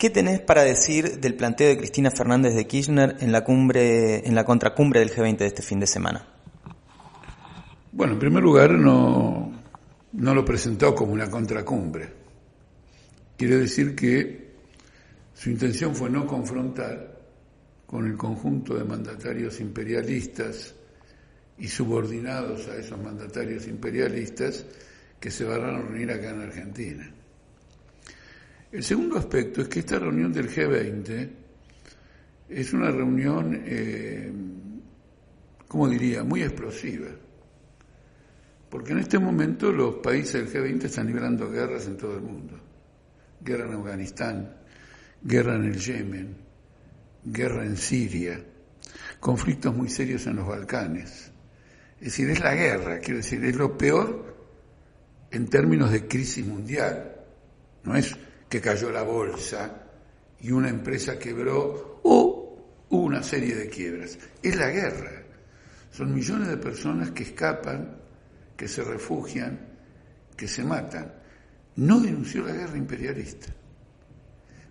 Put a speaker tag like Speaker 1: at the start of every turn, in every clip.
Speaker 1: ¿Qué tenés para decir del planteo de Cristina Fernández de Kirchner en la cumbre, en la contracumbre del G20 de este fin de semana?
Speaker 2: Bueno, en primer lugar no, no lo presentó como una contracumbre. Quiere decir que su intención fue no confrontar con el conjunto de mandatarios imperialistas y subordinados a esos mandatarios imperialistas que se van a reunir acá en Argentina. El segundo aspecto es que esta reunión del G20 es una reunión, eh, como diría?, muy explosiva. Porque en este momento los países del G20 están librando guerras en todo el mundo. Guerra en Afganistán, guerra en el Yemen, guerra en Siria, conflictos muy serios en los Balcanes. Es decir, es la guerra, quiero decir, es lo peor en términos de crisis mundial. No es que cayó la bolsa y una empresa quebró o hubo una serie de quiebras. Es la guerra. Son millones de personas que escapan, que se refugian, que se matan. No denunció la guerra imperialista.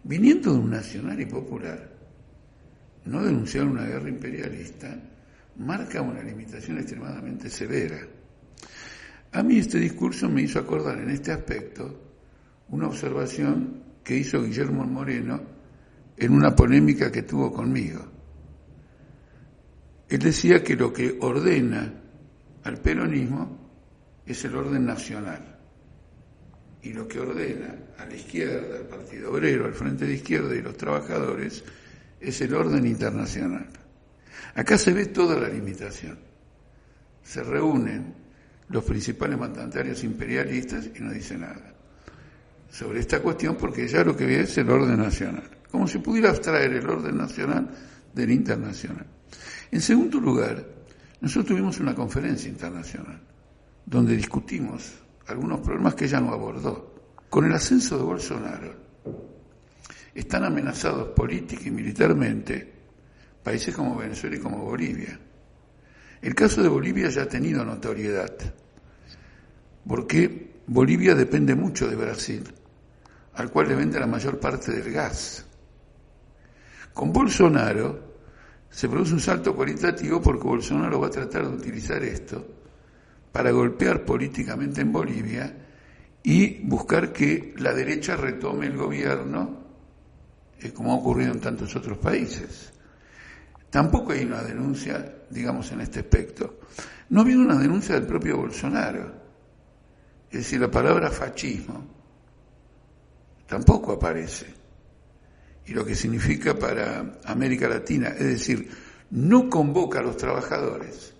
Speaker 2: Viniendo de un nacional y popular, no denunciar una guerra imperialista marca una limitación extremadamente severa. A mí este discurso me hizo acordar en este aspecto una observación que hizo Guillermo Moreno en una polémica que tuvo conmigo. Él decía que lo que ordena al peronismo es el orden nacional y lo que ordena a la izquierda, al Partido Obrero, al Frente de Izquierda y los trabajadores es el orden internacional. Acá se ve toda la limitación. Se reúnen los principales mandatarios imperialistas y no dicen nada sobre esta cuestión porque ya lo que ve es el orden nacional, como si pudiera abstraer el orden nacional del internacional. En segundo lugar, nosotros tuvimos una conferencia internacional donde discutimos algunos problemas que ella no abordó. Con el ascenso de Bolsonaro, están amenazados política y militarmente países como Venezuela y como Bolivia. El caso de Bolivia ya ha tenido notoriedad, porque Bolivia depende mucho de Brasil al cual le vende la mayor parte del gas. Con Bolsonaro se produce un salto cualitativo porque Bolsonaro va a tratar de utilizar esto para golpear políticamente en Bolivia y buscar que la derecha retome el gobierno, eh, como ha ocurrido en tantos otros países. Tampoco hay una denuncia, digamos, en este aspecto. No ha habido una denuncia del propio Bolsonaro. Es decir, la palabra fascismo tampoco aparece. Y lo que significa para América Latina, es decir, no convoca a los trabajadores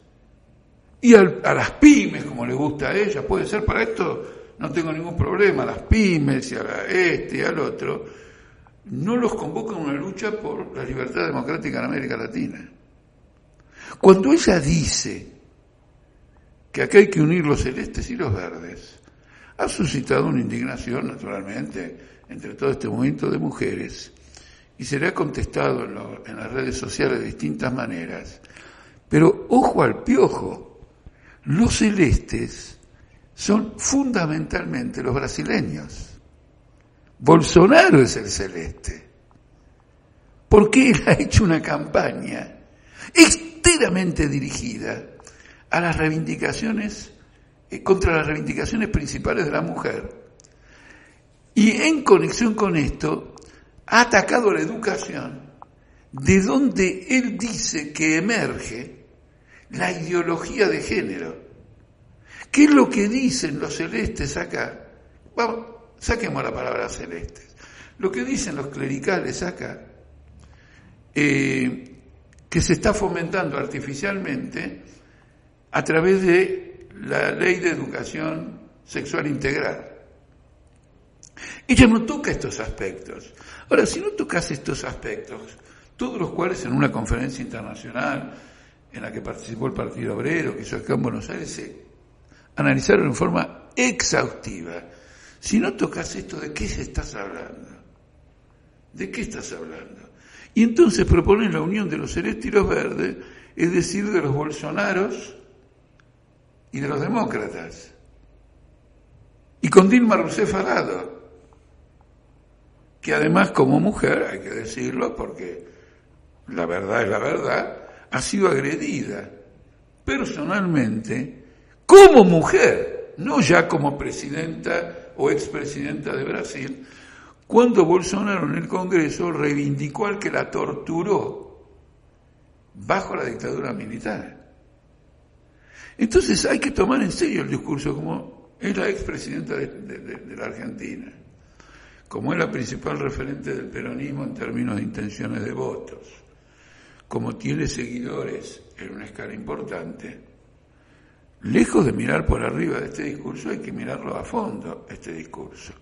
Speaker 2: y a las pymes, como le gusta a ella, puede ser para esto, no tengo ningún problema, a las pymes y a este y al otro, no los convoca a una lucha por la libertad democrática en América Latina. Cuando ella dice que acá hay que unir los celestes y los verdes, ha suscitado una indignación, naturalmente, entre todo este movimiento de mujeres y se le ha contestado en, las redes sociales de distintas maneras. Pero ojo al piojo, los celestes son fundamentalmente los brasileños. Bolsonaro es el celeste, porque él ha hecho una campaña enteramente dirigida a las reivindicaciones, contra las reivindicaciones principales de la mujer, y en conexión con esto, ha atacado la educación, de donde él dice que emerge la ideología de género. ¿Qué es lo que dicen los celestes acá? Vamos, saquemos la palabra celestes. Lo que dicen los clericales acá, eh, que se está fomentando artificialmente a través de la ley de educación sexual integral. Ella no toca estos aspectos. Ahora, si no tocas estos aspectos, todos los cuales en una conferencia internacional en la que participó el Partido Obrero, que hizo acá en Buenos Aires, se analizaron en forma exhaustiva. Si no tocas esto, ¿de qué se estás hablando? ¿De qué estás hablando? Y entonces proponen la unión de los celestes verdes, es decir, de los bolsonaros y de los demócratas. Y con Dilma Rousseff al que además como mujer, hay que decirlo, porque la verdad es la verdad, ha sido agredida personalmente como mujer, no ya como presidenta o expresidenta de Brasil, cuando Bolsonaro en el Congreso reivindicó al que la torturó bajo la dictadura militar. Entonces hay que tomar en serio el discurso como es la expresidenta de, de la Argentina, como es la principal referente del peronismo en términos de intenciones de votos, como tiene seguidores en una escala importante, lejos de mirar por arriba de este discurso, hay que mirarlo a fondo, este discurso.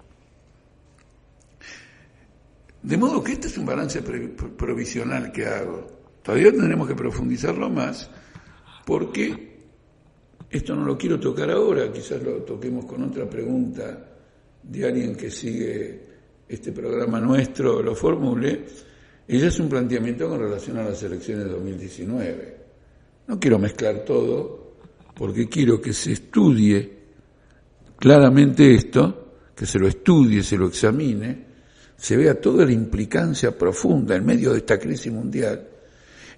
Speaker 2: De modo que este es un balance provisional que hago. Todavía tendremos que profundizarlo más porque esto no lo quiero tocar ahora, quizás lo toquemos con otra pregunta de alguien que sigue este programa nuestro, lo formule. Ella es un planteamiento con relación a las elecciones de 2019. No quiero mezclar todo porque quiero que se estudie claramente esto, que se lo estudie, se lo examine se vea toda la implicancia profunda en medio de esta crisis mundial,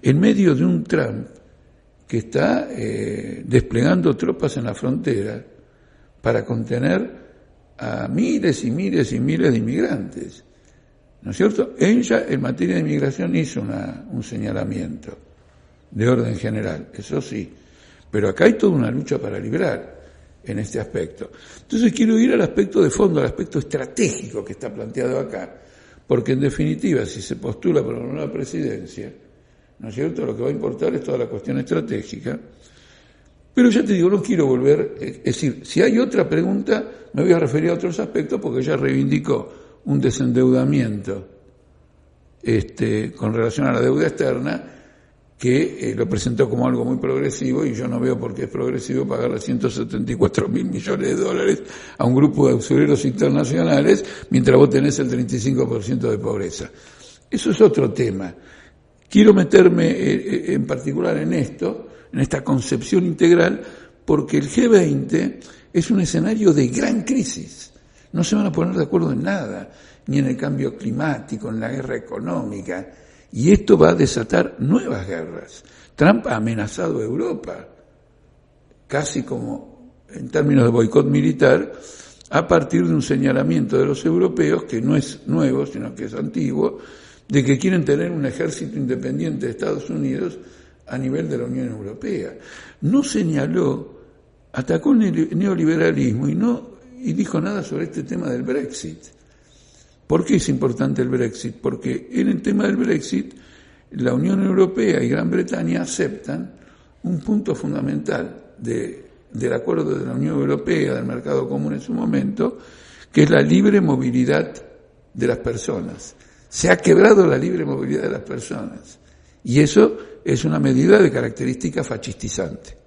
Speaker 2: en medio de un Trump que está eh, desplegando tropas en la frontera para contener a miles y miles y miles de inmigrantes. ¿No es cierto? Ella en materia de inmigración hizo un señalamiento de orden general, eso sí, pero acá hay toda una lucha para librar en este aspecto. Entonces quiero ir al aspecto de fondo, al aspecto estratégico que está planteado acá, porque en definitiva, si se postula por una nueva presidencia, ¿no es cierto?, lo que va a importar es toda la cuestión estratégica. Pero ya te digo, no quiero volver, es decir, si hay otra pregunta, me voy a referir a otros aspectos, porque ya reivindicó un desendeudamiento este, con relación a la deuda externa, que eh, lo presentó como algo muy progresivo y yo no veo por qué es progresivo pagarle 174 mil millones de dólares a un grupo de usureros internacionales mientras vos tenés el 35% de pobreza. Eso es otro tema. Quiero meterme eh, eh, en particular en esto, en esta concepción integral, porque el G20 es un escenario de gran crisis. No se van a poner de acuerdo en nada, ni en el cambio climático, en la guerra económica, y esto va a desatar nuevas guerras. Trump ha amenazado a Europa, casi como en términos de boicot militar, a partir de un señalamiento de los europeos, que no es nuevo, sino que es antiguo, de que quieren tener un ejército independiente de Estados Unidos a nivel de la Unión Europea. No señaló, atacó el neoliberalismo y no y dijo nada sobre este tema del Brexit. ¿Por qué es importante el Brexit? Porque en el tema del Brexit la Unión Europea y Gran Bretaña aceptan un punto fundamental del acuerdo de la Unión Europea, del mercado común en su momento, que es la libre movilidad de las personas. Se ha quebrado la libre movilidad de las personas. Y eso es una medida de característica fascistizante.